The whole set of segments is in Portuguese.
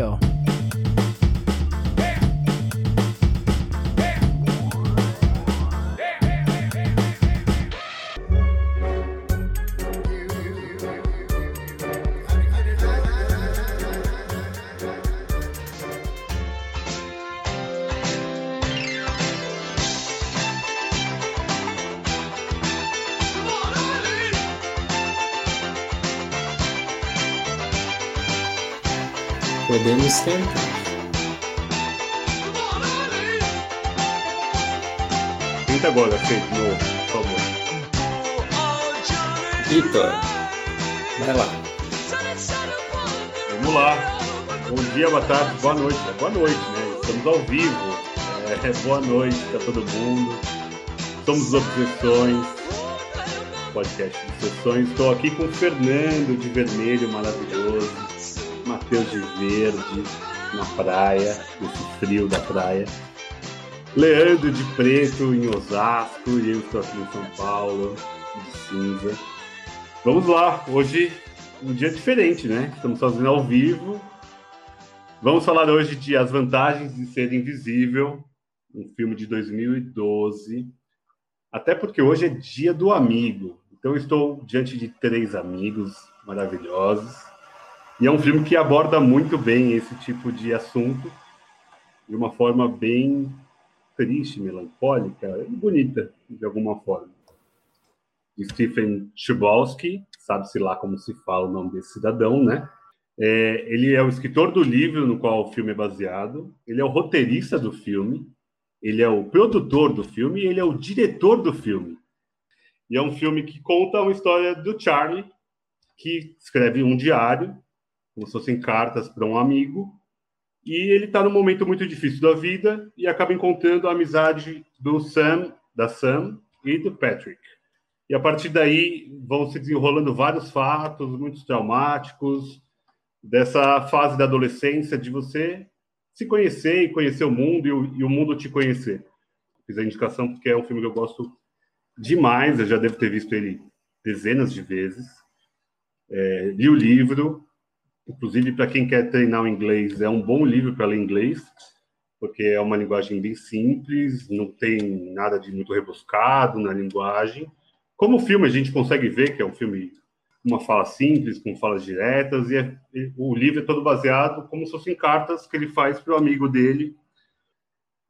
Go. Tenta agora, Fê, de novo, por favor. Vitor, vai lá. Vamos lá. Bom dia, boa tarde, boa noite. É boa noite, né? Estamos ao vivo. É, boa noite para todo mundo. Somos os Obsessões, podcast de Obsessões. Estou aqui com o Fernando de Vermelho, maravilhoso. Matheus de Verde, na praia, nesse frio da praia. Leandro de Preto, em Osasco, e eu estou aqui em São Paulo, de cinza. Vamos lá, hoje um dia diferente, né? Estamos fazendo ao vivo. Vamos falar hoje de As Vantagens de Ser Invisível, um filme de 2012. Até porque hoje é dia do amigo. Então, estou diante de três amigos maravilhosos. E é um filme que aborda muito bem esse tipo de assunto de uma forma bem triste, melancólica e bonita, de alguma forma. Stephen Chbosky, sabe-se lá como se fala o nome desse cidadão, né? É, ele é o escritor do livro no qual o filme é baseado, ele é o roteirista do filme, ele é o produtor do filme e ele é o diretor do filme. E é um filme que conta uma história do Charlie, que escreve um diário como se fossem cartas para um amigo, e ele está num momento muito difícil da vida e acaba encontrando a amizade do Sam, da Sam e do Patrick. E a partir daí vão se desenrolando vários fatos muito traumáticos dessa fase da adolescência de você se conhecer e conhecer o mundo e o, e o mundo te conhecer. Fiz a indicação porque é um filme que eu gosto demais, eu já devo ter visto ele dezenas de vezes. É, li o livro, Inclusive, para quem quer treinar o inglês, é um bom livro para ler inglês, porque é uma linguagem bem simples, não tem nada de muito rebuscado na linguagem. Como o filme a gente consegue ver que é um filme uma fala simples, com falas diretas, e, é, e o livro é todo baseado como se fossem cartas que ele faz para o amigo dele.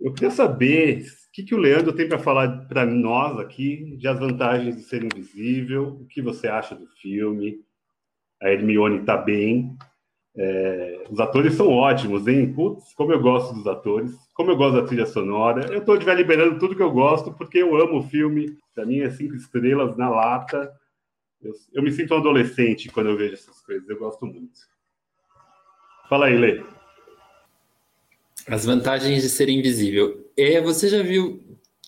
Eu queria saber o que, que o Leandro tem para falar para nós aqui de as vantagens de ser invisível, o que você acha do filme, a Hermione está bem. É, os atores são ótimos, hein? Putz, como eu gosto dos atores, como eu gosto da trilha sonora. Eu estou liberando tudo que eu gosto, porque eu amo o filme. Para mim é cinco estrelas na lata. Eu, eu, me sinto um adolescente quando eu vejo essas coisas, eu gosto muito. Fala aí, Lê. As vantagens de ser invisível. É, você já viu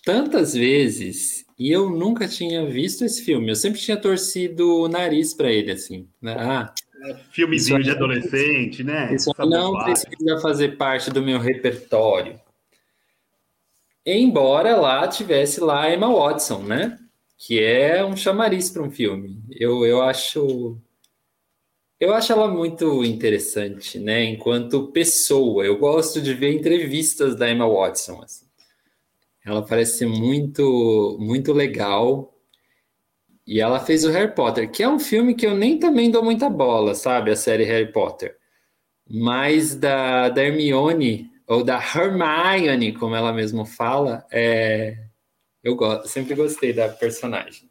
tantas vezes e eu nunca tinha visto esse filme. Eu sempre tinha torcido o nariz para ele, assim. Né? Ah, é, Filmezinho de adolescente, né? Isso não precisa fazer parte do meu repertório. Embora lá tivesse lá Emma Watson, né? Que é um chamariz para um filme. Eu, eu acho eu acho ela muito interessante, né? Enquanto pessoa, eu gosto de ver entrevistas da Emma Watson. Assim. Ela parece ser muito, muito legal. E ela fez o Harry Potter, que é um filme que eu nem também dou muita bola, sabe? A série Harry Potter. Mas da, da Hermione, ou da Hermione, como ela mesma fala, é... eu gosto, sempre gostei da personagem.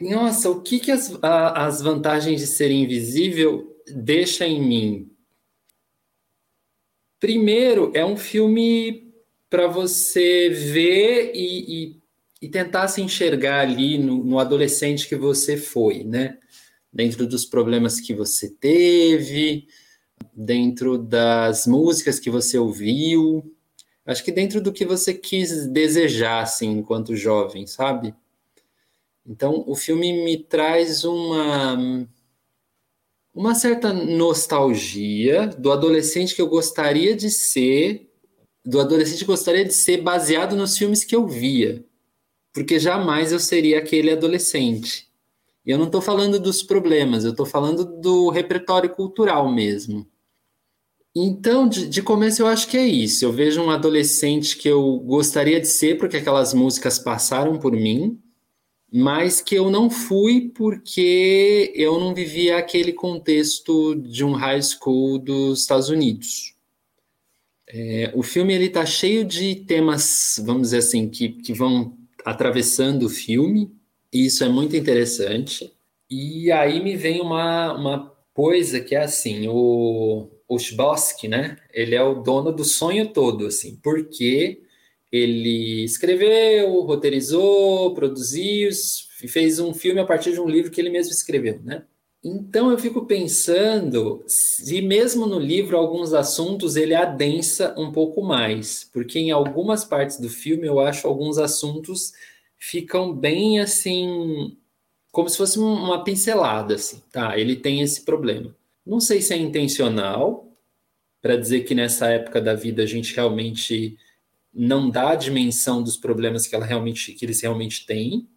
Nossa, o que, que as, a, as vantagens de ser invisível deixa em mim? Primeiro, é um filme para você ver e, e, e, tentar se enxergar ali no, no, adolescente que você foi, né? Dentro dos problemas que você teve, dentro das músicas que você ouviu, acho que dentro do que você quis desejar, assim, enquanto jovem, sabe? Então, o filme me traz uma uma certa nostalgia do adolescente que eu gostaria de ser do adolescente gostaria de ser baseado nos filmes que eu via, porque jamais eu seria aquele adolescente. E eu não estou falando dos problemas, eu estou falando do repertório cultural mesmo. Então, de, de, começo, eu acho que é isso. Eu vejo um adolescente que eu gostaria de ser, porque aquelas músicas passaram por mim, mas que eu não fui porque eu não vivia aquele contexto de um high school dos Estados Unidos. É, o filme ele está cheio de temas, vamos dizer assim, que, que vão atravessando o filme, e isso é muito interessante. E aí me vem uma, uma coisa que é assim, o, Chbosky, né? Ele é o dono do sonho todo, assim, porque ele escreveu, roteirizou, produziu, fez um filme a partir de um livro que ele mesmo escreveu, né? Então eu fico pensando se mesmo no livro alguns assuntos ele adensa um pouco mais, porque em algumas partes do filme eu acho alguns assuntos ficam bem assim, como se fosse uma pincelada assim, tá? Ele tem esse problema. Não sei se é intencional para dizer que nessa época da vida a gente realmente não dá a dimensão dos problemas que ela realmente que eles realmente têm,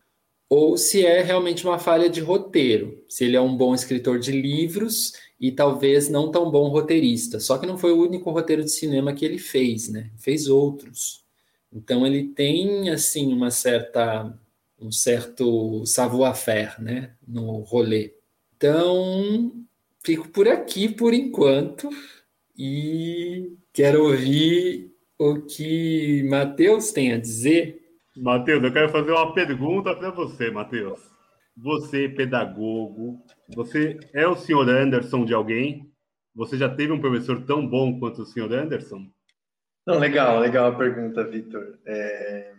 ou se é realmente uma falha de roteiro, se ele é um bom escritor de livros e talvez não tão bom roteirista. Só que não foi o único roteiro de cinema que ele fez, né? Fez outros. Então ele tem assim uma certa um certo savoir-faire, né, no rolê. Então, fico por aqui por enquanto e quero ouvir o que Matheus tem a dizer. Matheus, eu quero fazer uma pergunta para você, Matheus. Você, pedagogo, você é o senhor Anderson de alguém? Você já teve um professor tão bom quanto o senhor Anderson? Não, legal, legal a pergunta, Vitor. É,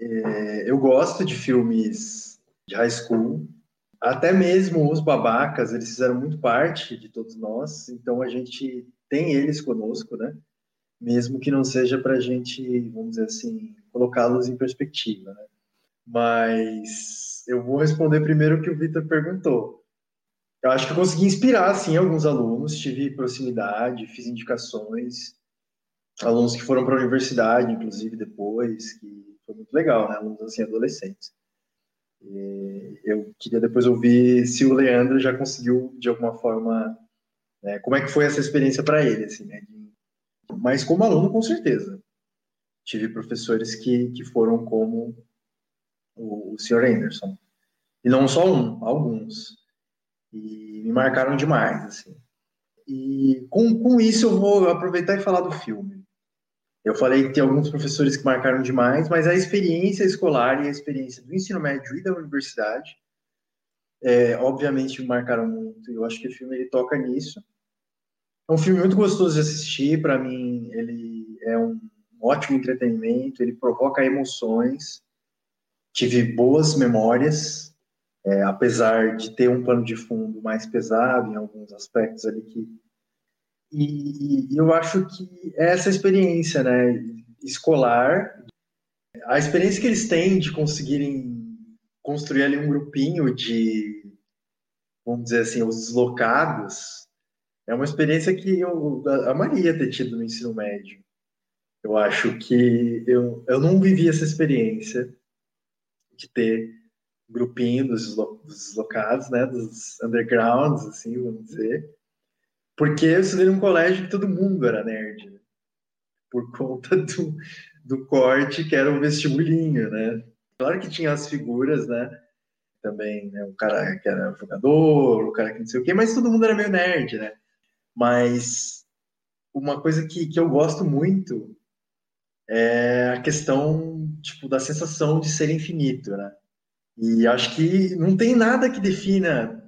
é, eu gosto de filmes de high school, até mesmo os babacas, eles fizeram muito parte de todos nós, então a gente tem eles conosco, né? mesmo que não seja para a gente, vamos dizer assim, colocá-los em perspectiva. Né? Mas eu vou responder primeiro o que o Vitor perguntou. Eu acho que eu consegui inspirar, sim, alguns alunos, tive proximidade, fiz indicações, alunos que foram para a universidade, inclusive, depois, que foi muito legal, né? Alunos, assim, adolescentes. E eu queria depois ouvir se o Leandro já conseguiu, de alguma forma, né, como é que foi essa experiência para ele, assim, né? Mas como aluno, com certeza. Tive professores que, que foram como o, o Sr. Anderson. E não só um, alguns. E me marcaram demais, assim. E com, com isso eu vou aproveitar e falar do filme. Eu falei que tem alguns professores que marcaram demais, mas a experiência escolar e a experiência do ensino médio e da universidade, é, obviamente, me marcaram muito. Eu acho que o filme ele toca nisso. É um filme muito gostoso de assistir. Para mim, ele é um ótimo entretenimento. Ele provoca emoções. Tive boas memórias, é, apesar de ter um pano de fundo mais pesado em alguns aspectos ali que e, e eu acho que essa experiência, né, escolar, a experiência que eles têm de conseguirem construir ali um grupinho de, vamos dizer assim, os deslocados, é uma experiência que eu amaria ter tido no ensino médio. Eu acho que eu, eu não vivi essa experiência de ter um grupinho dos, dos deslocados, né, dos undergrounds, assim, vamos dizer, porque eu estudei num colégio que todo mundo era nerd, né? por conta do, do corte que era o vestibulinho, né? Claro que tinha as figuras, né? Também, né? O cara que era jogador, o cara que não sei o quê, mas todo mundo era meio nerd, né? Mas uma coisa que, que eu gosto muito é a questão tipo da sensação de ser infinito, né? E acho que não tem nada que defina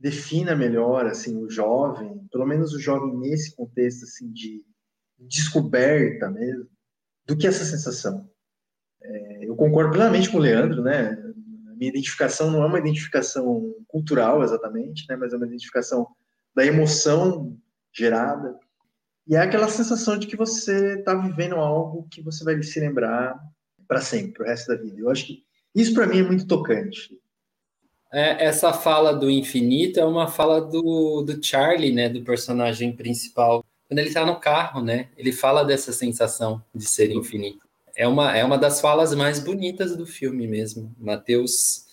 defina melhor assim o jovem, pelo menos o jovem nesse contexto assim de descoberta mesmo, do que essa sensação. É, eu concordo plenamente com o Leandro, né? A minha identificação não é uma identificação cultural exatamente, né? Mas é uma identificação da emoção gerada. E é aquela sensação de que você está vivendo algo que você vai se lembrar para sempre, o resto da vida. Eu acho que isso para mim é muito tocante. É, essa fala do infinito é uma fala do, do Charlie, né, do personagem principal. Quando ele está no carro, né, ele fala dessa sensação de ser infinito. É uma, é uma das falas mais bonitas do filme mesmo. Matheus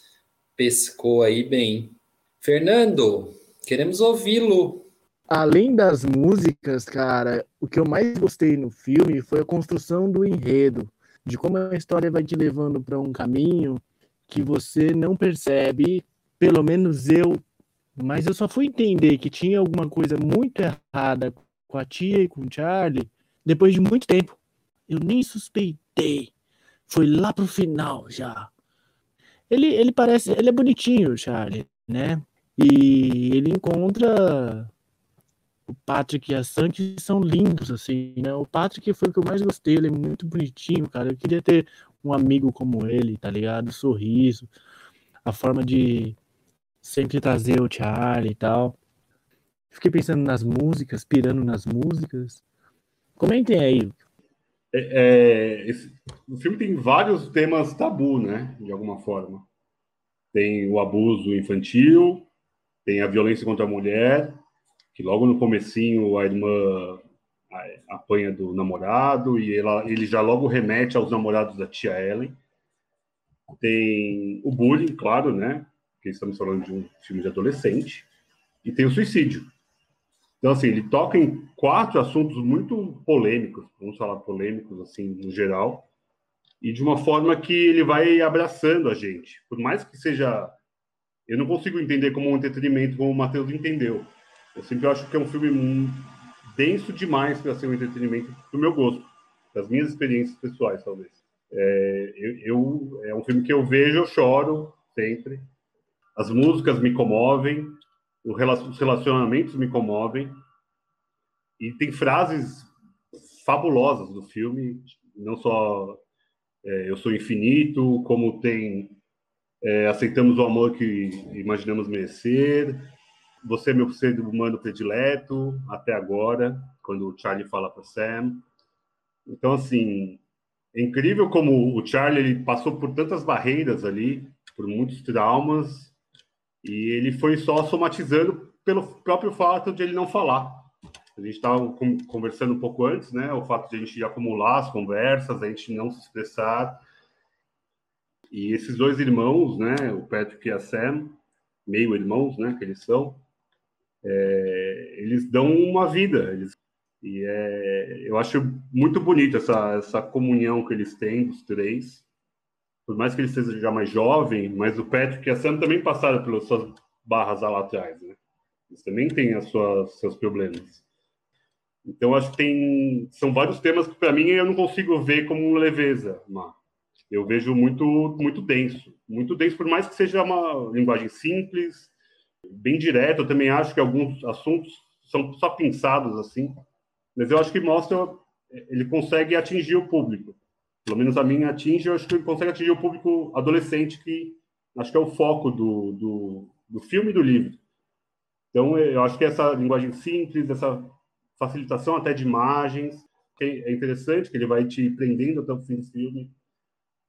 pescou aí bem. Fernando, queremos ouvi-lo Além das músicas, cara, o que eu mais gostei no filme foi a construção do enredo, de como a história vai te levando para um caminho que você não percebe, pelo menos eu, mas eu só fui entender que tinha alguma coisa muito errada com a tia e com o Charlie depois de muito tempo. Eu nem suspeitei. Foi lá pro final já. Ele, ele parece. Ele é bonitinho, Charlie, né? E ele encontra o Patrick e a que são lindos, assim, né? O Patrick foi o que eu mais gostei, ele é muito bonitinho, cara. Eu queria ter um amigo como ele, tá ligado? O sorriso, a forma de sempre trazer o Charlie e tal. Fiquei pensando nas músicas, pirando nas músicas. Comentem aí. É, é, esse, o filme tem vários temas tabu, né? De alguma forma. Tem o abuso infantil, tem a violência contra a mulher, que logo no comecinho a irmã apanha do namorado e ela, ele já logo remete aos namorados da tia Ellen. Tem o bullying, claro, né? Porque estamos falando de um filme de adolescente. E tem o suicídio. Então, assim, ele toca em quatro assuntos muito polêmicos, vamos falar polêmicos, assim, no geral, e de uma forma que ele vai abraçando a gente. Por mais que seja. Eu não consigo entender como um entretenimento como o Matheus entendeu. Eu sempre acho que é um filme denso demais para ser um entretenimento do meu gosto, das minhas experiências pessoais, talvez. É, eu, eu, é um filme que eu vejo, eu choro sempre. As músicas me comovem, os relacionamentos me comovem. E tem frases fabulosas do filme, não só é, eu sou infinito, como tem é, aceitamos o amor que imaginamos merecer, você é meu ser humano predileto até agora, quando o Charlie fala para Sam. Então, assim, é incrível como o Charlie ele passou por tantas barreiras ali, por muitos traumas, e ele foi só somatizando pelo próprio fato de ele não falar. A gente estava conversando um pouco antes, né? O fato de a gente acumular as conversas, a gente não se expressar. E esses dois irmãos, né? O Patrick e a Sam, meio irmãos, né? Que eles são, é, eles dão uma vida. Eles, e é, eu acho muito bonito essa, essa comunhão que eles têm, os três por mais que ele seja já mais jovem, mas o Patrick e a Sam também passaram pelas suas barras lá atrás, né? Eles também têm as suas seus problemas. Então acho que tem são vários temas que para mim eu não consigo ver como leveza, eu vejo muito muito denso, muito denso por mais que seja uma linguagem simples, bem direta. Eu também acho que alguns assuntos são só pensados assim, mas eu acho que mostra ele consegue atingir o público pelo menos a minha atinge, eu acho que ele consegue atingir o público adolescente, que acho que é o foco do, do, do filme e do livro. Então, eu acho que essa linguagem simples, essa facilitação até de imagens, é interessante, que ele vai te prendendo até o fim do filme,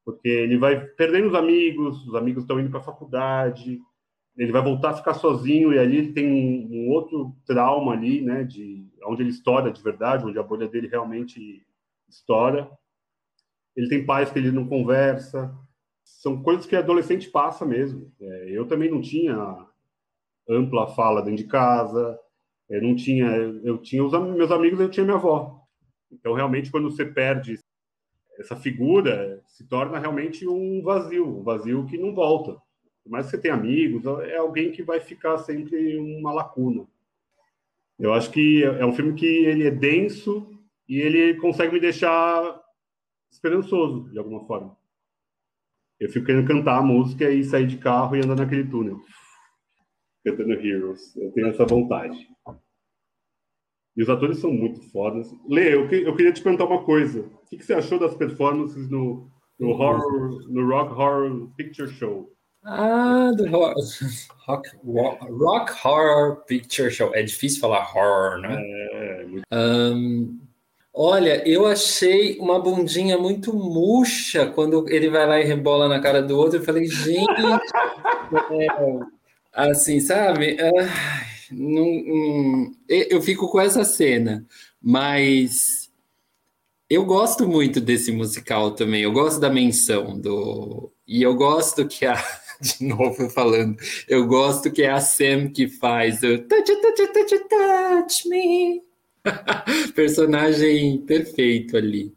porque ele vai perdendo os amigos, os amigos estão indo para a faculdade, ele vai voltar a ficar sozinho e ali ele tem um, um, outro trauma ali, né, de onde ele estoura de verdade, onde a bolha dele realmente estoura ele tem pais que ele não conversa. São coisas que adolescente passa mesmo. É, eu também não tinha ampla fala dentro de casa. Eu não tinha, eu tinha os meus amigos, eu tinha minha avó. Então realmente quando você perde essa figura, se torna realmente um vazio, um vazio que não volta. Por mais que você tenha amigos, é alguém que vai ficar sempre uma lacuna. Eu acho que é um filme que ele é denso e ele consegue me deixar esperançoso, de alguma forma. Eu fico querendo cantar a música e sair de carro e andar naquele túnel. Cantando Heroes. Eu tenho essa vontade. E os atores são muito fodas. Lê, eu, que, eu queria te perguntar uma coisa. O que, que você achou das performances no, no, horror, no Rock Horror Picture Show? Ah, do rock, rock, rock, Horror Picture Show. É difícil falar horror, né? É, é muito... um, Olha, eu achei uma bundinha muito murcha quando ele vai lá e rebola na cara do outro. Eu falei, gente, é, assim, sabe? não, não, eu fico com essa cena, mas eu gosto muito desse musical também. Eu gosto da menção do. E eu gosto que a, de novo falando. Eu gosto que é a Sam que faz o touch, touch, touch, touch me. Personagem perfeito ali.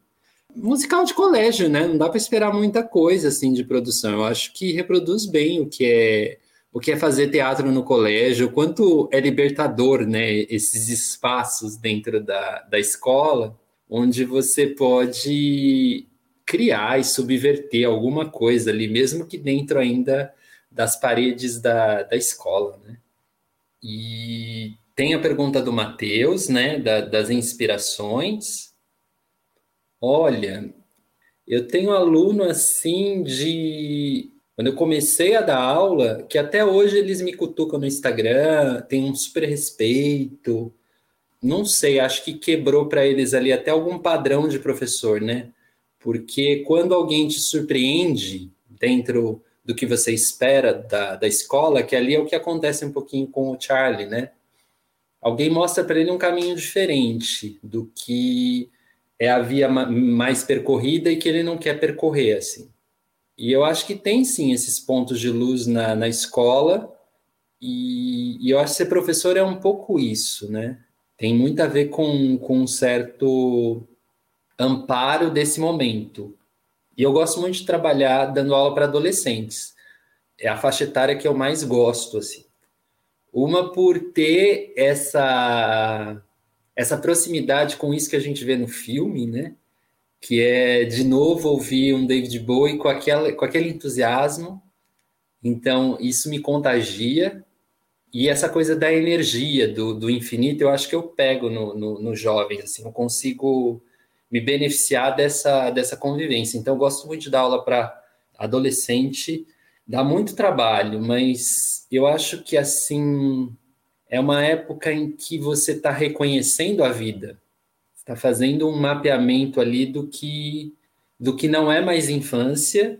Musical de colégio, né? Não dá para esperar muita coisa assim de produção. Eu acho que reproduz bem o que é o que é fazer teatro no colégio, quanto é libertador, né? Esses espaços dentro da, da escola, onde você pode criar e subverter alguma coisa ali, mesmo que dentro ainda das paredes da, da escola, né? E tem a pergunta do Matheus, né, da, das inspirações. Olha, eu tenho aluno assim de quando eu comecei a dar aula, que até hoje eles me cutucam no Instagram, tem um super respeito. Não sei, acho que quebrou para eles ali até algum padrão de professor, né? Porque quando alguém te surpreende dentro do que você espera da, da escola, que ali é o que acontece um pouquinho com o Charlie, né? Alguém mostra para ele um caminho diferente do que é a via mais percorrida e que ele não quer percorrer, assim. E eu acho que tem sim esses pontos de luz na, na escola, e, e, eu acho que ser professor é um pouco isso, né? Tem muito a ver com, com um certo amparo desse momento. E eu gosto muito de trabalhar dando aula para adolescentes. É a faixa etária que eu mais gosto, assim. Uma por ter essa essa proximidade com isso que a gente vê no filme, né? que é de novo ouvir um David Bowie com, aquela, com aquele entusiasmo. Então, isso me contagia. E essa coisa da energia, do, do infinito, eu acho que eu pego no, no, no jovem, assim, eu consigo me beneficiar dessa, dessa convivência. Então, eu gosto muito de dar aula para adolescente, dá muito trabalho, mas eu acho que, assim, é uma época em que você está reconhecendo a vida, está fazendo um mapeamento ali do que do que não é mais infância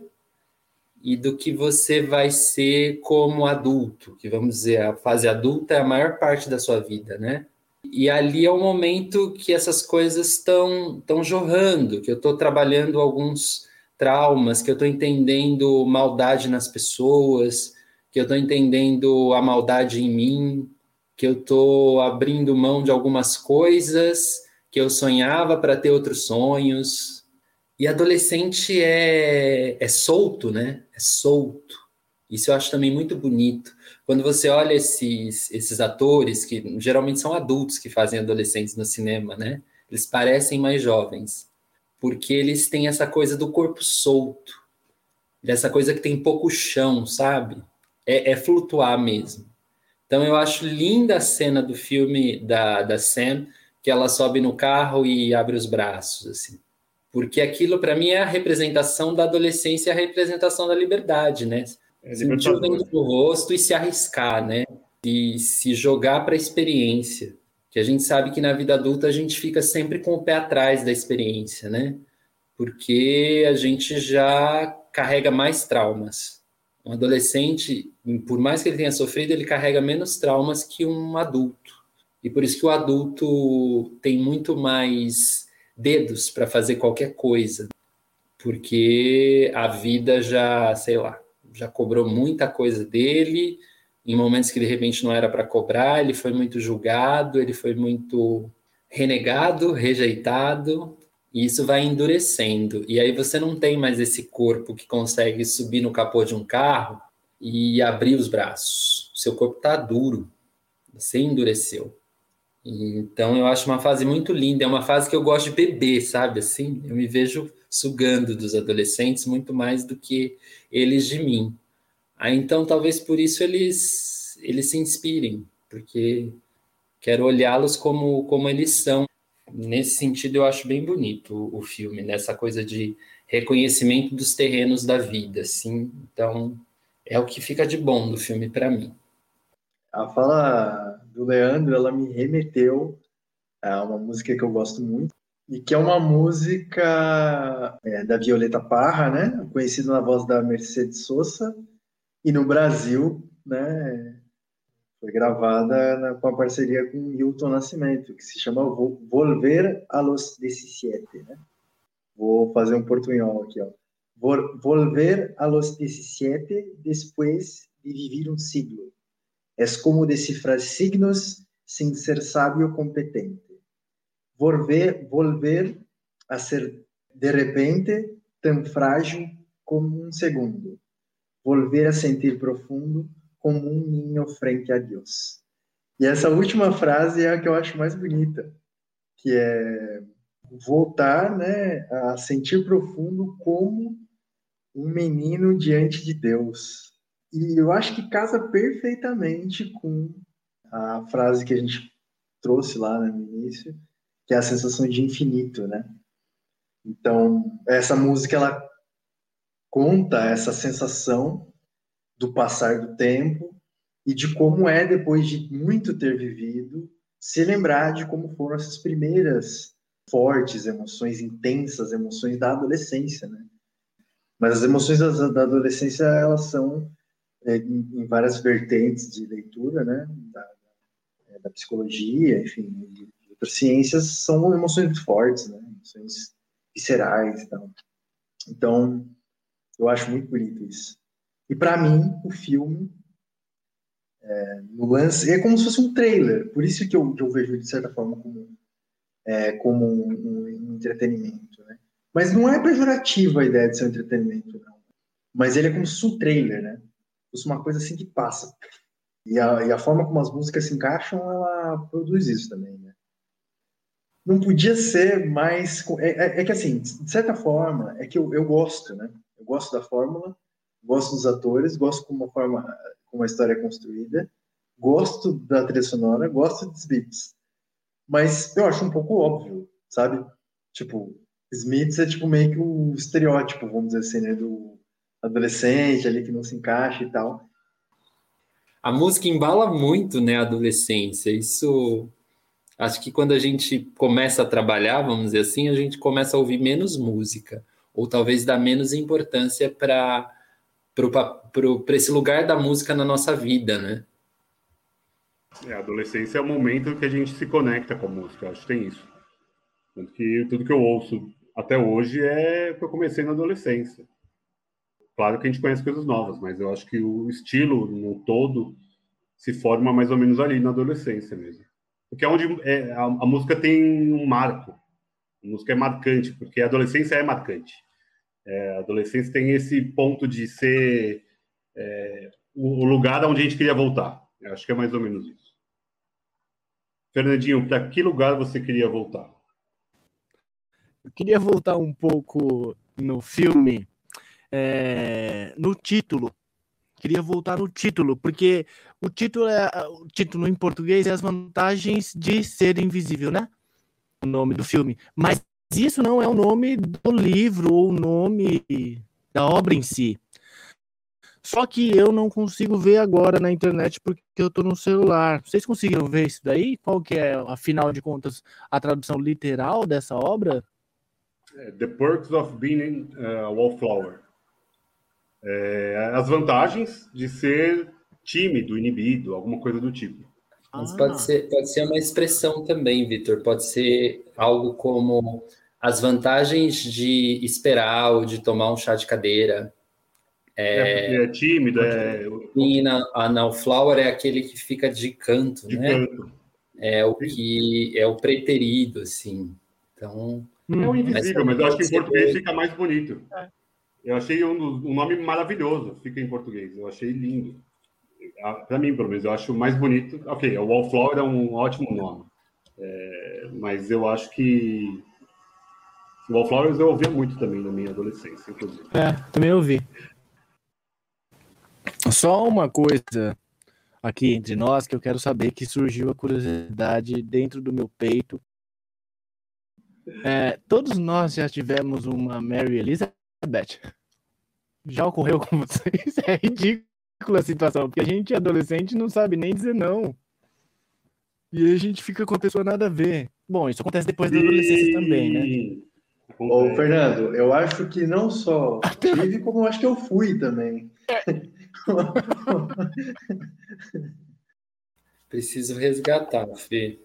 e do que você vai ser como adulto, que vamos dizer, a fase adulta é a maior parte da sua vida, né? E ali é o momento que essas coisas estão estão jorrando, que eu estou trabalhando alguns traumas, que eu estou entendendo maldade nas pessoas, que eu estou entendendo a maldade em mim, que eu estou abrindo mão de algumas coisas que eu sonhava para ter outros sonhos. E adolescente é, é solto, né? É solto. Isso eu acho também muito bonito. Quando você olha esses, esses atores, que geralmente são adultos que fazem adolescentes no cinema, né? Eles parecem mais jovens, porque eles têm essa coisa do corpo solto, dessa coisa que tem pouco chão, sabe? É, é flutuar mesmo. Então eu acho linda a cena do filme da, da Sam, que ela sobe no carro e abre os braços, assim. Porque aquilo, para mim, é a representação da adolescência, a representação da liberdade, né? É Sentir o vento no rosto e se arriscar, né? E se jogar para a experiência. Que a gente sabe que na vida adulta a gente fica sempre com o pé atrás da experiência, né? Porque a gente já carrega mais traumas. Um adolescente, por mais que ele tenha sofrido, ele carrega menos traumas que um adulto. E por isso que o adulto tem muito mais dedos para fazer qualquer coisa, porque a vida já, sei lá, já cobrou muita coisa dele, em momentos que de repente não era para cobrar, ele foi muito julgado, ele foi muito renegado, rejeitado, e isso vai endurecendo. E aí você não tem mais esse corpo que consegue subir no capô de um carro e abrir os braços. Seu corpo está duro, você endureceu. Então eu acho uma fase muito linda, é uma fase que eu gosto de beber, sabe? Assim, eu me vejo sugando dos adolescentes muito mais do que eles de mim. Aí então talvez por isso eles eles se inspirem, porque quero olhá-los como como eles são. Nesse sentido eu acho bem bonito o, o filme, nessa coisa de reconhecimento dos terrenos da vida, assim. Então é o que fica de bom do filme para mim. A fala do Leandro, ela me remeteu a uma música que eu gosto muito, e que é uma música é, da Violeta Parra, né? Conhecida na voz da Mercedes Sosa, e no Brasil, né? Foi gravada na, com a parceria com Hilton Nascimento, que se chama Volver a los 17, né? Vou fazer um portunhol aqui, ó. Volver a los 17 después de vivir un siglo. Es como descifrar signos sin ser sabio competente. Volver, volver a ser de repente tão frágil como um segundo. Volver a sentir profundo como um ninho frente a Deus. E essa última frase é a que eu acho mais bonita, que é voltar, né, a sentir profundo como um menino diante de Deus. E eu acho que casa perfeitamente com a frase que a gente trouxe lá no início, que é a sensação de infinito, né? Então, essa música ela conta essa sensação do passar do tempo e de como é depois de muito ter vivido, se lembrar de como foram essas primeiras fortes emoções, intensas emoções da adolescência, né? Mas as emoções da, adolescência elas são é, em, várias vertentes de leitura, né? Da, da psicologia, enfim, ciências são emoções muito fortes, né? Emoções viscerais, então. Eu acho muito bonito isso. E para mim, o filme é, no lance é como se fosse um trailer, por isso que eu, que eu vejo de certa forma como é, como um, um, entretenimento, né? Mas não é pejorativa a ideia de ser um entretenimento, não. Mas ele é como se fosse um trailer, né? Fosse uma coisa assim que passa. E a, e a forma como as músicas se encaixam, ela produz isso também, né? Não podia ser mais. É, é, é que assim, de certa forma, é que eu, eu gosto, né? Eu gosto da fórmula, gosto dos atores, gosto como a forma como a história é construída, gosto da trilha sonora, gosto dos beats mas eu acho um pouco óbvio, sabe? Tipo, Smiths é tipo meio que o estereótipo, vamos dizer assim, né? Do adolescente ali que não se encaixa e tal. A música embala muito, né, a adolescência. Isso acho que quando a gente começa a trabalhar, vamos dizer assim, a gente começa a ouvir menos música, ou talvez dar menos importância para esse lugar da música na nossa vida, né? É, a adolescência é o momento que a gente se conecta com a música, acho que tem isso. Tanto que tudo que eu ouço até hoje é que eu comecei na adolescência. Claro que a gente conhece coisas novas, mas eu acho que o estilo no todo se forma mais ou menos ali na adolescência mesmo. Porque é onde é, a, a, música tem um marco. A música é marcante, porque a adolescência é marcante. É, a adolescência tem esse ponto de ser é, o, o lugar onde a gente queria voltar. Eu acho que é mais ou menos isso. Fernandinho, para que lugar você queria voltar? Eu queria voltar um pouco no filme, é, no título. Queria voltar no título, porque o título é o título em português é as vantagens de ser invisível, né? O nome do filme. Mas isso não é o nome do livro ou o nome da obra em si. Só que eu não consigo ver agora na internet porque eu estou no celular. Vocês conseguiram ver isso daí? Qual que é, afinal de contas, a tradução literal dessa obra? É, The Perks of Being a uh, Wallflower. É, as vantagens de ser tímido, inibido, alguma coisa do tipo. Mas ah. pode, ser, pode ser uma expressão também, Vitor. Pode ser algo como as vantagens de esperar ou de tomar um chá de cadeira. É, é, é tímido, é. E na, a Nowflower é aquele que fica de canto, de né? Canto. É o que é o preterido, assim. Então. É o invisível, mas, mas eu acho que em português fica mais bonito. É. Eu achei um, um, nome maravilhoso, fica em português. Eu achei lindo. Para mim, pelo menos, eu acho mais bonito. Ok, o Wallflower é um ótimo nome. É, mas eu acho que. Wallflowers eu ouvia muito também na minha adolescência, inclusive. É, também ouvi. Só uma coisa aqui entre nós que eu quero saber que surgiu a curiosidade dentro do meu peito. É, todos nós já tivemos uma Mary Elizabeth. Já ocorreu com vocês? É ridícula a situação, porque a gente adolescente não sabe nem dizer não. E a gente fica com a pessoa nada a ver. Bom, isso acontece depois da adolescência também, né? Ô, Fernando, eu acho que não só tive, como eu acho que eu fui também. Preciso resgatar, Fê.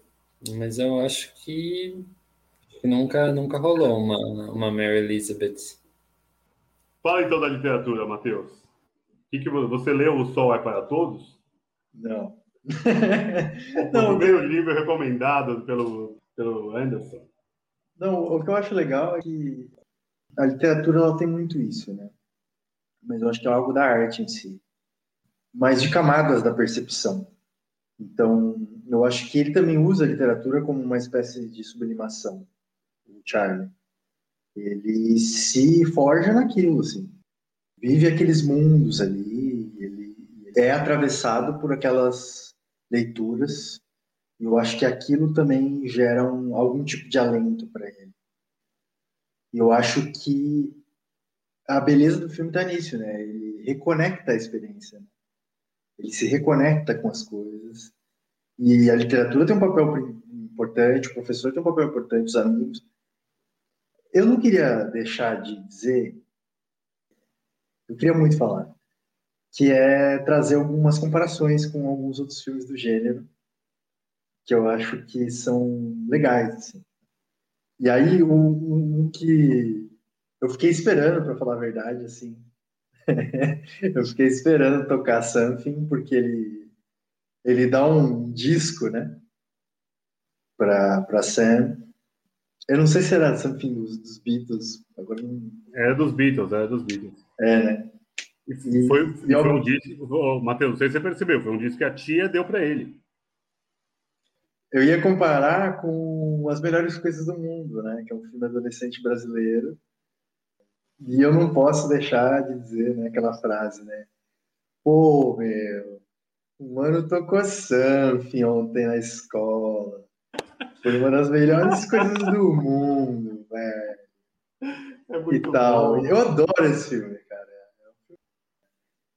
Mas eu acho que nunca, nunca rolou uma, uma Mary Elizabeth. Fala então da literatura, Matheus. Que que você leu O Sol é para Todos? Não. não, o meu livro recomendado pelo, pelo Anderson. Não, o que eu acho legal é que a literatura ela tem muito isso, né? Mas eu acho que é algo da arte em si, mas de camadas da percepção. Então, eu acho que ele também usa a literatura como uma espécie de sublimação, o Charlie. Ele se forja naquilo, assim. Vive aqueles mundos ali, ele é atravessado por aquelas leituras. E eu acho que aquilo também gera um, algum tipo de alento para ele. E eu acho que a beleza do filme está nisso, né? Ele reconecta a experiência. Né? Ele se reconecta com as coisas. E a literatura tem um papel importante, o professor tem um papel importante, os amigos. Eu não queria deixar de dizer, eu queria muito falar, que é trazer algumas comparações com alguns outros filmes do gênero, que eu acho que são legais. Assim. E aí, um, um que eu fiquei esperando, para falar a verdade, assim. eu fiquei esperando tocar Something, porque ele, ele dá um disco, né? Para Sam. Eu não sei se era Something dos, dos Beatles. Agora não... É dos Beatles, é dos Beatles. É, né? E foi, e, foi um disco, oh, Matheus, não sei se você percebeu, foi um disco que a tia deu para ele. Eu ia comparar com As Melhores Coisas do Mundo, né? Que é um filme adolescente brasileiro e eu não posso deixar de dizer né, aquela frase, né? Pô, meu, o mano tocou surf ontem na escola. Foi uma das melhores coisas do mundo, velho. É e tal. Bom. Eu adoro esse filme, cara.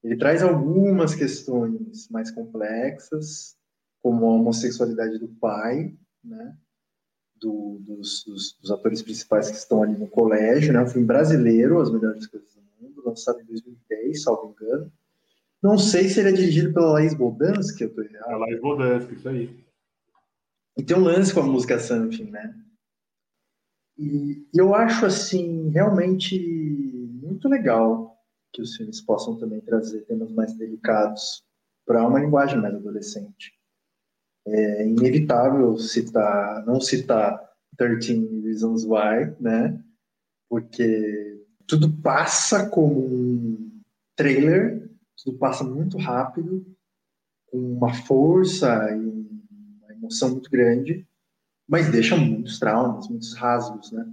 Ele traz algumas questões mais complexas, como a homossexualidade do pai, né? do, dos, dos, dos, atores principais que estão ali no colégio, né? Um filme brasileiro, As Melhores Coisas do Mundo, lançado em 2010, salvo engano. Não sei se ele é dirigido pela Laís Boldansky, eu tô errado. A Laís Boldansky, isso aí. E tem um lance com a música Something, né? E, eu acho, assim, realmente muito legal que os filmes possam também trazer temas mais delicados para uma linguagem mais adolescente é inevitável citar, não citar 13 Reasons Why, né? Porque tudo passa como um trailer, tudo passa muito rápido, com uma força e uma emoção muito grande, mas deixa muitos traumas, muitos rasgos, né?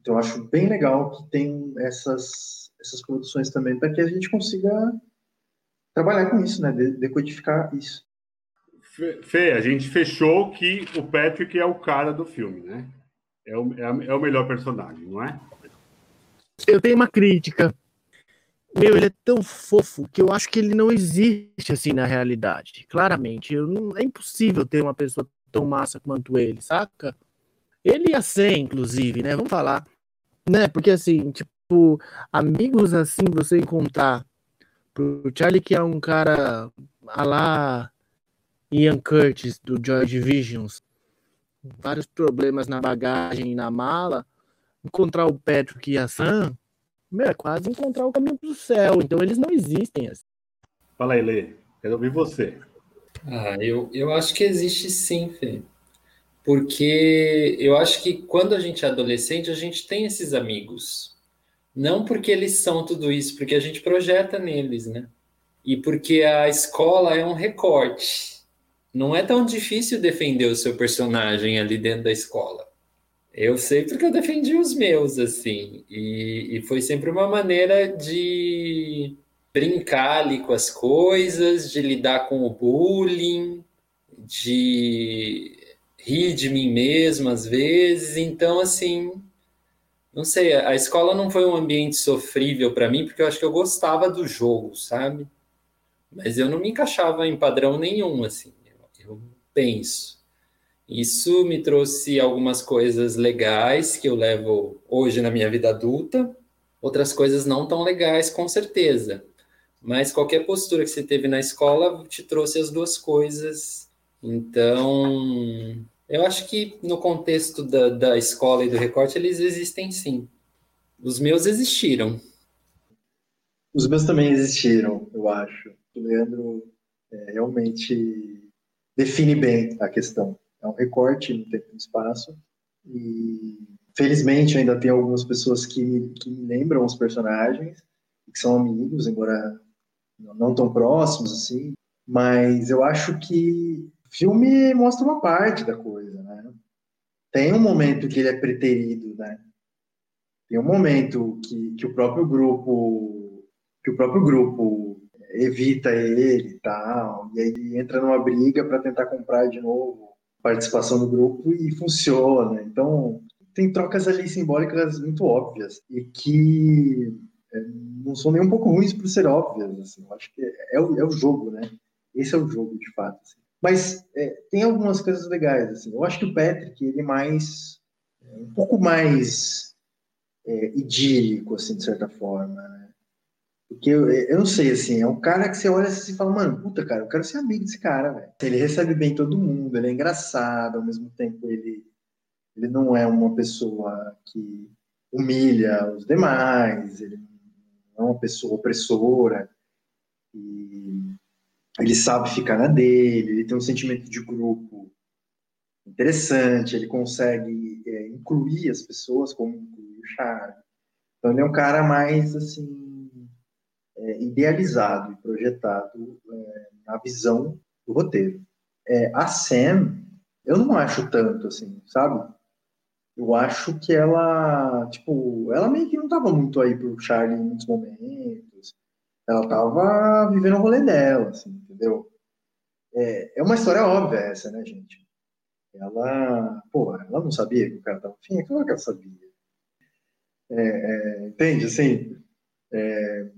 Então eu acho bem legal que tem essas, essas produções também para que a gente consiga trabalhar com isso, né? Decodificar isso. Fê, a gente fechou que o Patrick é o cara do filme, né? É o, é, é o melhor personagem, não é? Eu tenho uma crítica. Meu, ele é tão fofo que eu acho que ele não existe assim na realidade. Claramente. Não, é impossível ter uma pessoa tão massa quanto ele, saca? Ele ia ser, inclusive, né? Vamos falar. Né? Porque assim, tipo, amigos assim, você encontrar pro Charlie, que é um cara a lá Ian Curtis, do Joy Divisions, vários problemas na bagagem e na mala, encontrar o Patrick e a Sam, é quase encontrar o caminho pro céu. Então eles não existem. Assim. Fala aí, Lê. Quero ouvir você. Ah, eu, eu acho que existe sim, Fê. Porque eu acho que quando a gente é adolescente, a gente tem esses amigos. Não porque eles são tudo isso, porque a gente projeta neles, né? E porque a escola é um recorte não é tão difícil defender o seu personagem ali dentro da escola. Eu sei porque eu defendi os meus, assim, e, e foi sempre uma maneira de brincar ali com as coisas, de lidar com o bullying, de rir de mim mesmo às vezes. Então, assim, não sei, a escola não foi um ambiente sofrível para mim, porque eu acho que eu gostava do jogo, sabe? Mas eu não me encaixava em padrão nenhum, assim eu penso. Isso me trouxe algumas coisas legais que eu levo hoje na minha vida adulta, outras coisas não tão legais, com certeza. Mas qualquer postura que você teve na escola te trouxe as duas coisas. Então, eu acho que no contexto da, da escola e do recorte, eles existem sim. Os meus existiram. Os meus também existiram, eu acho. O Leandro é, realmente define bem a questão. É um recorte no tempo e no espaço. E felizmente ainda tem algumas pessoas que me, que me lembram os personagens, que são amigos, embora não tão próximos assim. Mas eu acho que o filme mostra uma parte da coisa, né? Tem um momento que ele é preterido, né? Tem um momento que, que o próprio grupo que o próprio grupo evita ele e tal, e aí entra numa briga para tentar comprar de novo participação do grupo e funciona. Então, tem trocas ali simbólicas muito óbvias e que é, não são nem um pouco ruins por ser óbvias. Assim. Eu acho que é, é, o, é o jogo, né? Esse é o jogo, de fato. Assim. Mas é, tem algumas coisas legais. Assim. Eu acho que o Patrick, ele é mais... É, um pouco mais é, idílico, assim, de certa forma, né? Porque eu, eu não sei, assim, é um cara que você olha assim e fala, mano, puta, cara, eu quero ser amigo desse cara, velho. Ele recebe bem todo mundo, ele é engraçado, ao mesmo tempo ele, ele não é uma pessoa que humilha os demais, ele não é uma pessoa opressora, e ele sabe ficar na dele, ele tem um sentimento de grupo interessante, ele consegue é, incluir as pessoas como incluir o Charlie. Então ele é um cara mais, assim, é, idealizado e projetado é, na visão do roteiro. É, a Sam, eu não acho tanto assim, sabe? Eu acho que ela, tipo, ela meio que não tava muito aí pro Charlie em muitos momentos. Ela tava vivendo o rolê dela, assim, entendeu? É, é uma história óbvia essa, né, gente? Ela, pô, ela não sabia que o cara tava afim, é claro que ela sabia. É, é, entende? Assim, é,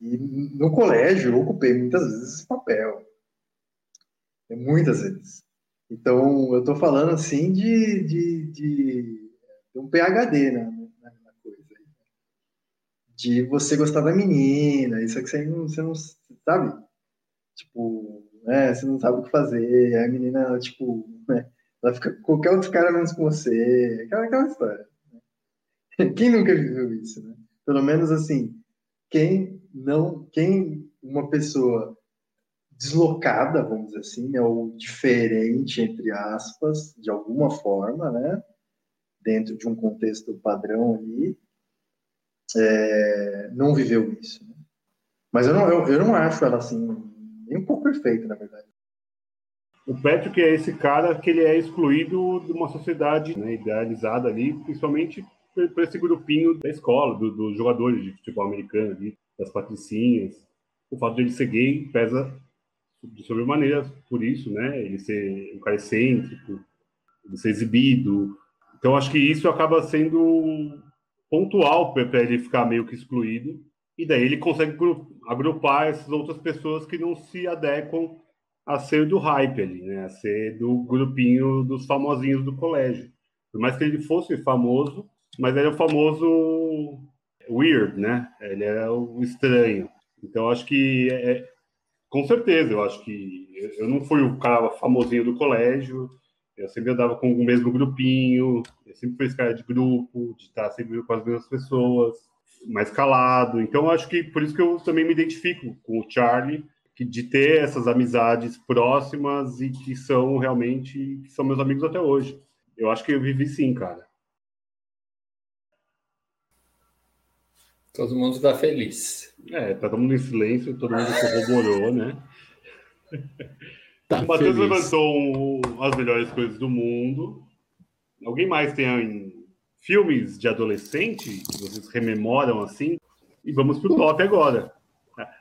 e no colégio eu ocupei muitas vezes esse papel. Muitas vezes. Então, eu estou falando assim de, de, de, um PHD na, na, na, coisa. De você gostar da menina, isso é que você não, você não sabe. Tipo, né, você não sabe o que fazer, a menina, tipo, né, ela fica com qualquer outro cara menos com você, aquela, aquela história. Né? Quem nunca viveu isso, né? Pelo menos assim, quem não quem uma pessoa deslocada, vamos dizer assim, né, ou diferente entre aspas, de alguma forma, né, dentro de um contexto padrão ali, é, não viveu isso. Né? Mas eu não, eu, eu não acho ela assim nem um pouco perfeita, na verdade. O Patrick é esse cara que ele é excluído de uma sociedade né, idealizada ali, principalmente por esse grupinho da escola, dos do jogadores de futebol americano ali das patricinhas. O fato de ele ser gay pesa de sobremaneira por isso, né? Ele ser um cara excêntrico, ele ser exibido. Então, acho que isso acaba sendo pontual para ele ficar meio que excluído. E daí ele consegue agrupar essas outras pessoas que não se adequam a ser do hype ali, né? A ser do grupinho dos famosinhos do colégio. Por mais que ele fosse famoso, mas é o famoso weird, né? Ele é o estranho. Então, acho que, é, é, com certeza, eu acho que eu não fui o cara famosinho do colégio, eu sempre andava com o mesmo grupinho, eu sempre fui esse cara de grupo, de estar sempre com as mesmas pessoas, mais calado. Então, acho que por isso que eu também me identifico com o Charlie, que de ter essas amizades próximas e que são realmente, que são meus amigos até hoje. Eu acho que eu vivi sim, cara. Todo mundo está feliz. É, tá todo mundo em silêncio, todo mundo corroborou, né? Tá o Matheus levantou um, as melhores coisas do mundo. Alguém mais tem filmes de adolescente que vocês rememoram assim? E vamos pro top agora.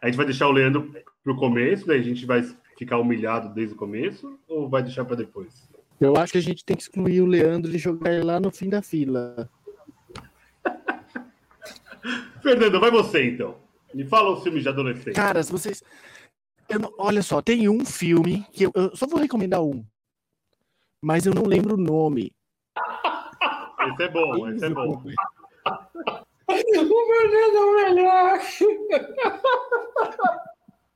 A gente vai deixar o Leandro pro começo, daí a gente vai ficar humilhado desde o começo ou vai deixar para depois? Eu acho que a gente tem que excluir o Leandro e jogar ele lá no fim da fila. Fernando, vai você então. Me fala os filmes de adolescente. Cara, se vocês. Não... Olha só, tem um filme que eu... eu, só vou recomendar um. Mas eu não lembro o nome. Esse é bom, esse é bom. o Fernando é o melhor.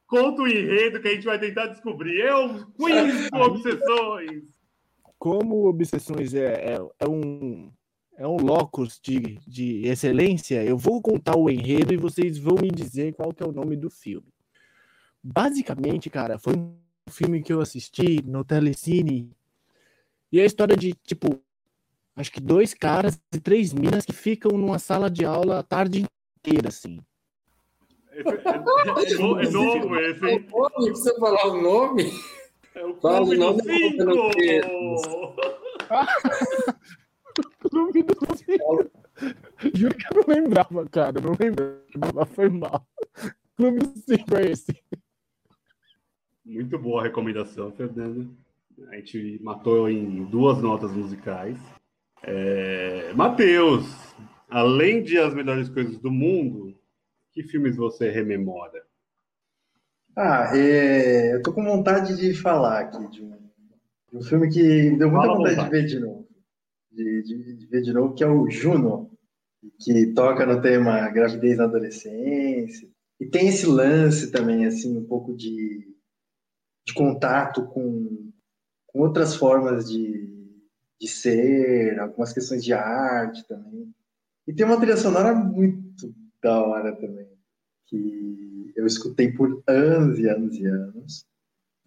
Conta o enredo que a gente vai tentar descobrir. Eu, Queen com Obsessões. Como Obsessões é, é, é um é um locus de, de excelência, eu vou contar o enredo e vocês vão me dizer qual que é o nome do filme. Basicamente, cara, foi um filme que eu assisti no Telecine e é a história de, tipo, acho que dois caras e três minas que ficam numa sala de aula a tarde inteira, assim. É, é, é, é novo esse, hein? Precisa falar o nome? É o Fala o Clube nome dos do Cinco! Clube dos Cinco. Juro que eu não lembrava, cara. eu Não lembrava, foi mal. Clube dos Cinco é esse. Muito boa a recomendação, Fernando. A gente matou em duas notas musicais. É... Matheus, além de As Melhores Coisas do Mundo, que filmes você rememora? Ah, é, eu tô com vontade de falar aqui de um, de um filme que me deu muita vontade. de ver de novo. De, de- de ver de novo, que é o Juno, que toca no tema gravidez na adolescência. E tem esse lance também, assim, um pouco de, de contato com, com outras formas de, de ser, algumas questões de arte também. E tem uma trilha sonora muito da hora também, que eu escutei por anos e anos e anos.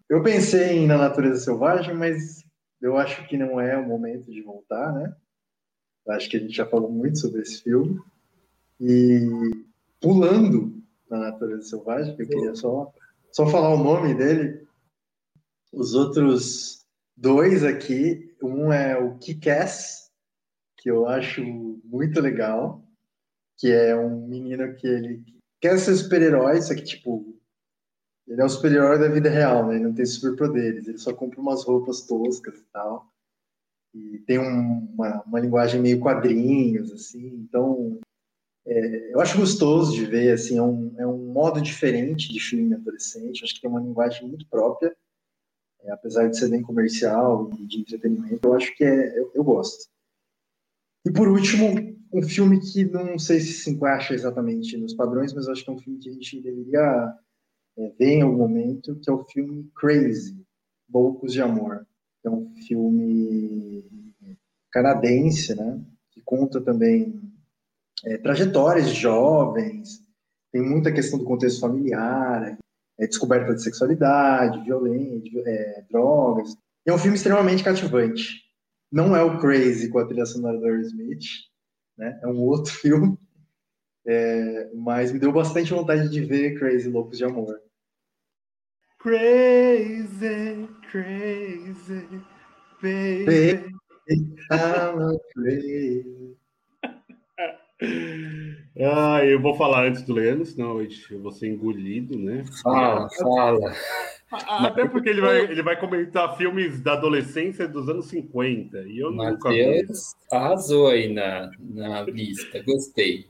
Eu pensei em Na Natureza Selvagem, mas eu acho que não é o momento de voltar, né? Eu acho que a gente já falou muito sobre esse filme. E pulando na Natureza Selvagem, eu queria só, só falar o nome dele. Os outros dois aqui, um é o Kick-Ass, que eu acho muito legal, que é um menino que ele quer ser super-herói, só que, tipo, ele é um super-herói da vida real, né? Ele não tem superpoderes, ele só compra umas roupas toscas e tal. E tem um- uma, uma linguagem meio quadrinhos, assim, então é, eu acho gostoso de ver, assim, é um, é um modo diferente de filme adolescente, acho que tem uma linguagem muito própria, é, apesar de ser bem comercial e de entretenimento, eu acho que é, eu, eu gosto. E por último, um filme que não sei se se encaixa exatamente nos padrões, mas acho que é um filme que a gente deveria é, ver em algum momento, que é o filme Crazy, Loucos de Amor. É um filme canadense, né? Que conta também é, trajetórias de jovens, tem muita questão do contexto familiar, é, descoberta de sexualidade, violência, é, drogas. É um filme extremamente cativante. Não é o Crazy com a trilha sonora do Aerosmith, né? É um outro filme, É, mas me deu bastante vontade de ver Crazy Loucos de Amor. Crazy, crazy, baby. I'm crazy. Ah, eu vou falar antes do Leandro, senão eu vou ser engolido, né? Fala, fala. Até porque ele vai, ele vai comentar filmes da adolescência dos anos 50. E eu nunca vi. Arrasou aí na, na lista. Gostei.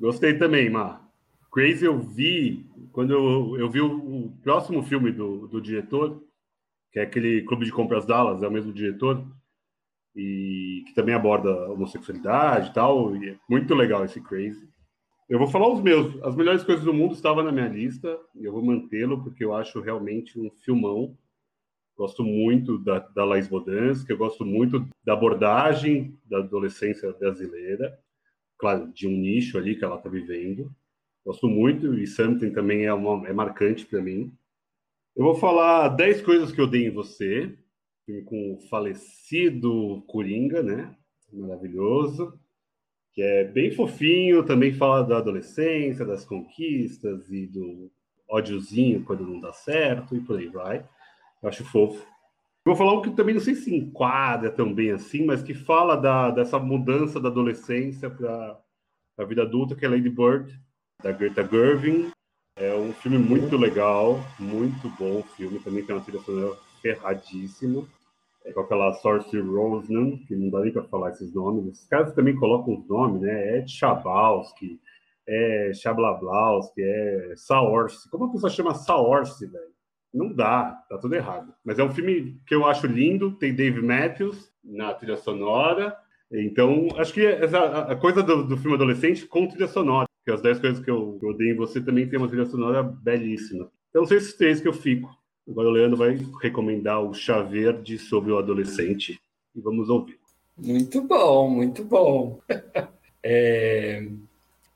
Gostei também, Mar. Crazy eu vi quando eu, eu vi o, o próximo filme do, do diretor, que é aquele Clube de Compras Dallas, é o mesmo diretor, e que também aborda homossexualidade e tal. E é muito legal esse Crazy. Eu vou falar os meus. As melhores coisas do mundo estava na minha lista, e eu vou mantê-lo porque eu acho realmente um filmão. Gosto muito da, da Laís Bodansky, eu gosto muito da abordagem da adolescência brasileira, claro, de um nicho ali que ela está vivendo. Gosto muito, e Something também é, uma, é marcante para mim. Eu vou falar 10 coisas que eu dei em você, com o falecido Coringa, né? Maravilhoso. Que é bem fofinho, também fala da adolescência, das conquistas e do ódiozinho quando não dá certo e por aí vai. Eu acho fofo. Vou falar um que também não sei se enquadra tão bem assim, mas que fala da, dessa mudança da adolescência para a vida adulta, que é Lady Bird, da Greta Gerwig. É um filme muito legal, muito bom filme. Também tem uma trilha sonora ferradíssima. É com aquela Saoirse Ronan, que não dá nem para falar esses nomes. Esses caras também colocam os nomes, né? É Chabalski, é Chablablauski, é Saoirse. Como a pessoa chama Saoirse, velho? Não dá, tá tudo errado. Mas é um filme que eu acho lindo, tem Dave Matthews na trilha sonora. Então, acho que essa, a coisa do, do filme adolescente com trilha sonora. Porque as 10 coisas que eu, dei em você também tem uma trilha sonora belíssima. Então, são esses três que eu fico. Agora o Leandro vai recomendar o Chá Verde sobre o adolescente. E vamos ouvir. Muito bom, muito bom. É...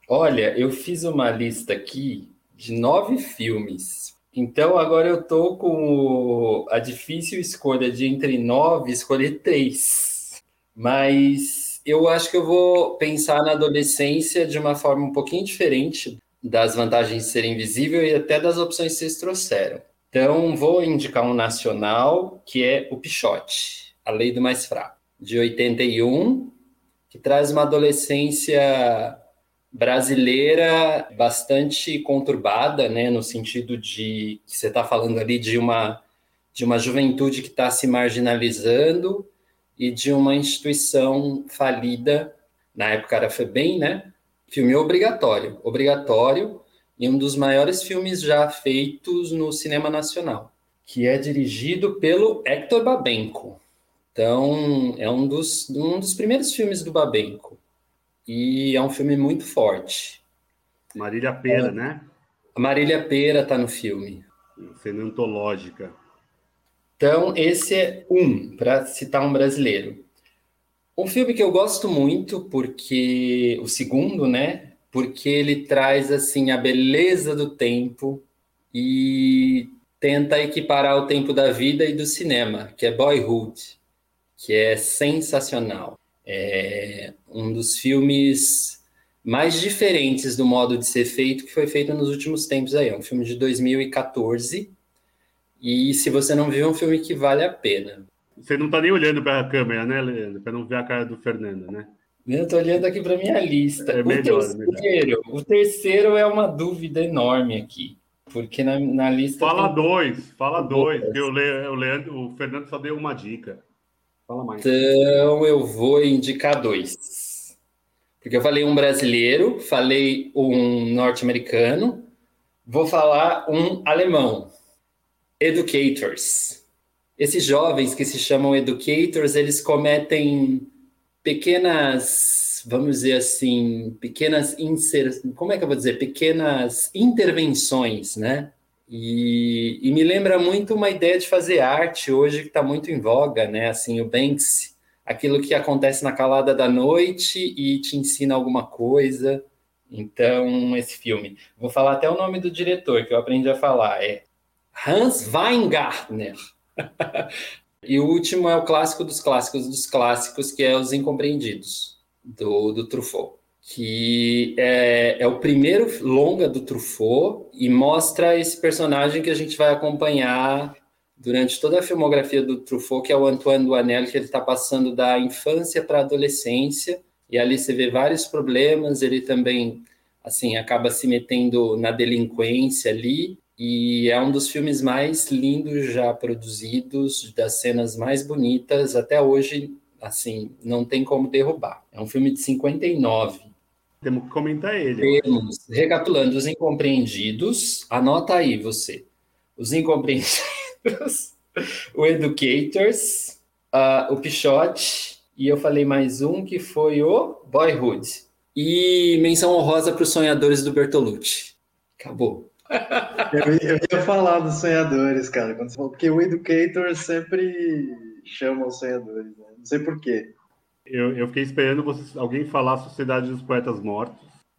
Olha, eu fiz uma lista aqui de nove filmes. Então agora eu tô com a difícil escolha de entre nove escolher três. Mas eu acho que eu vou pensar na adolescência de uma forma um pouquinho diferente das vantagens de ser invisível e até das opções que vocês trouxeram. Então vou indicar um nacional que é o Pichote, A Lei do Mais Fraco, de 81, que traz uma adolescência brasileira bastante conturbada, né, no sentido de que você está falando ali de uma de uma juventude que está se marginalizando e de uma instituição falida na época era FEBEM, né? Filme obrigatório, obrigatório e um dos maiores filmes já feitos no cinema nacional, que é dirigido pelo Hector Babenco. Então, é um dos, um dos primeiros filmes do Babenco. E é um filme muito forte. Marília Pera, é. né? A Marília Pera está no filme. Cena antológica. Então, esse é um, para citar um brasileiro. Um filme que eu gosto muito, porque o segundo, né? Porque ele traz assim a beleza do tempo e tenta equiparar o tempo da vida e do cinema, que é Boyhood, que é sensacional. É um dos filmes mais diferentes do modo de ser feito que foi feito nos últimos tempos aí. É um filme de 2014 e se você não viu, é um filme que vale a pena. Você não está nem olhando para a câmera, né, Leandro? Para não ver a cara do Fernando, né? Eu estou olhando aqui para minha lista. É melhor, o, terceiro, melhor. o terceiro é uma dúvida enorme aqui. Porque na, na lista. Fala tem... dois, fala dois. Porque o, Le, o, Leandro, o Fernando só deu uma dica. Fala mais. Então eu vou indicar dois. Porque eu falei um brasileiro, falei um norte-americano, vou falar um alemão. Educators. Esses jovens que se chamam educators, eles cometem pequenas, vamos dizer assim, pequenas inser... como é que eu vou dizer, pequenas intervenções, né? E, e, me lembra muito uma ideia de fazer arte hoje que está muito em voga, né? Assim, o Banksy, aquilo que acontece na calada da noite e te ensina alguma coisa. Então, esse filme. Vou falar até o nome do diretor, que eu aprendi a falar. É Hans Weingartner. e o último é o clássico dos clássicos dos clássicos, que é Os Incompreendidos, do, do Truffaut que é, é, o primeiro longa do Truffaut e mostra esse personagem que a gente vai acompanhar durante toda a filmografia do Truffaut, que é o Antoine Duanel, que ele está passando da infância para a adolescência, e ali você vê vários problemas, ele também assim acaba se metendo na delinquência ali, e é um dos filmes mais lindos já produzidos, das cenas mais bonitas, até hoje, assim, não tem como derrubar. É um filme de 59, temos que comentar ele. Temos, recapitulando, os incompreendidos, anota aí você. Os incompreendidos, o Educators, uh, o Pichote, e eu falei mais um que foi o Boyhood. E menção honrosa para os sonhadores do Bertolucci. Acabou. Eu, eu, ia falar dos sonhadores, cara, porque o Educator sempre chama os sonhadores, né? não sei porquê. Eu, eu fiquei esperando vocês, alguém falar Sociedade dos Poetas Mortos,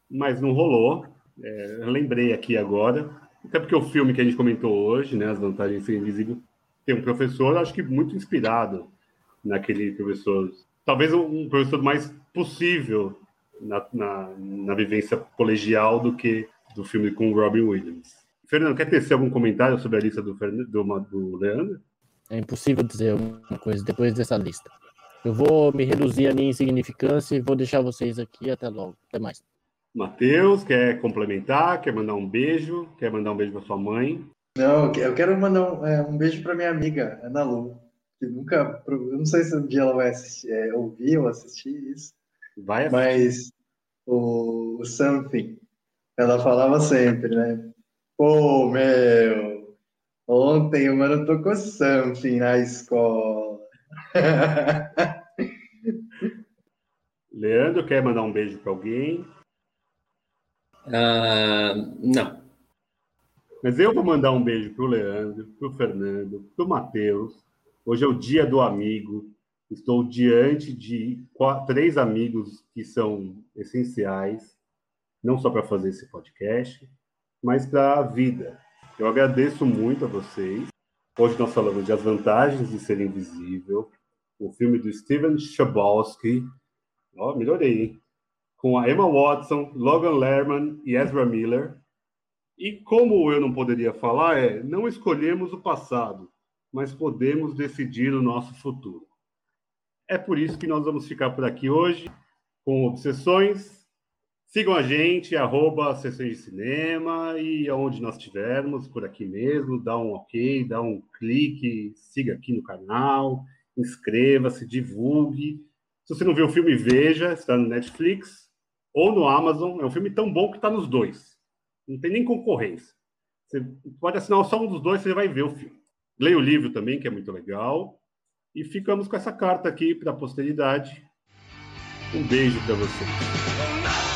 mas não rolou. É, lembrei aqui agora. Até porque o filme que a gente comentou hoje, né, As Vantagens de Ser Invisível, tem um professor, acho que muito inspirado naquele professor. Talvez um professor mais possível na, na, na vivência colegial do que do filme com o Robin Williams. Fernando, quer tecer algum comentário sobre a lista do, do, do Leandro? É impossível dizer alguma coisa depois dessa lista. Eu vou me reduzir a minha insignificância e vou deixar vocês aqui. Até logo. Até mais. Matheus, quer complementar? Quer mandar um beijo? Quer mandar um beijo para sua mãe? Não, eu quero mandar um, é, um beijo para minha amiga, Ana Lu, que nunca. Eu não sei se um dia ela vai assistir, é, ouvir ou assistir isso. Vai assistir. Mas o, o Something, ela falava sempre, né? Pô, meu, ontem o mano tocou Something na escola. Leandro, quer mandar um beijo para alguém? Uh, não. Mas eu vou mandar um beijo para o Leandro, para o Fernando, para o Matheus. Hoje é o dia do amigo. Estou diante de quatro, três amigos que são essenciais, não só para fazer esse podcast, mas para a vida. Eu agradeço muito a vocês. Hoje nós falamos de As Vantagens de Ser Invisível, o filme do Steven Chbosky. Ó, oh, melhorei, hein? Com a Emma Watson, Logan Lerman e Ezra Miller. E como eu não poderia falar, é não escolhemos o passado, mas podemos decidir o nosso futuro. É por isso que nós vamos ficar por aqui hoje com obsessões. Sigam a gente, arroba Sessões de Cinema e aonde nós estivermos, por aqui mesmo, dá um ok, dá um clique, siga aqui no canal, inscreva-se, divulgue. Se você não viu o filme, veja, está no Netflix ou no Amazon. É um filme tão bom que está nos dois. Não tem nem concorrência. Você pode assinar só um dos dois, você vai ver o filme. Leia o livro também, que é muito legal. E ficamos com essa carta aqui para a posteridade. Um beijo para vocês.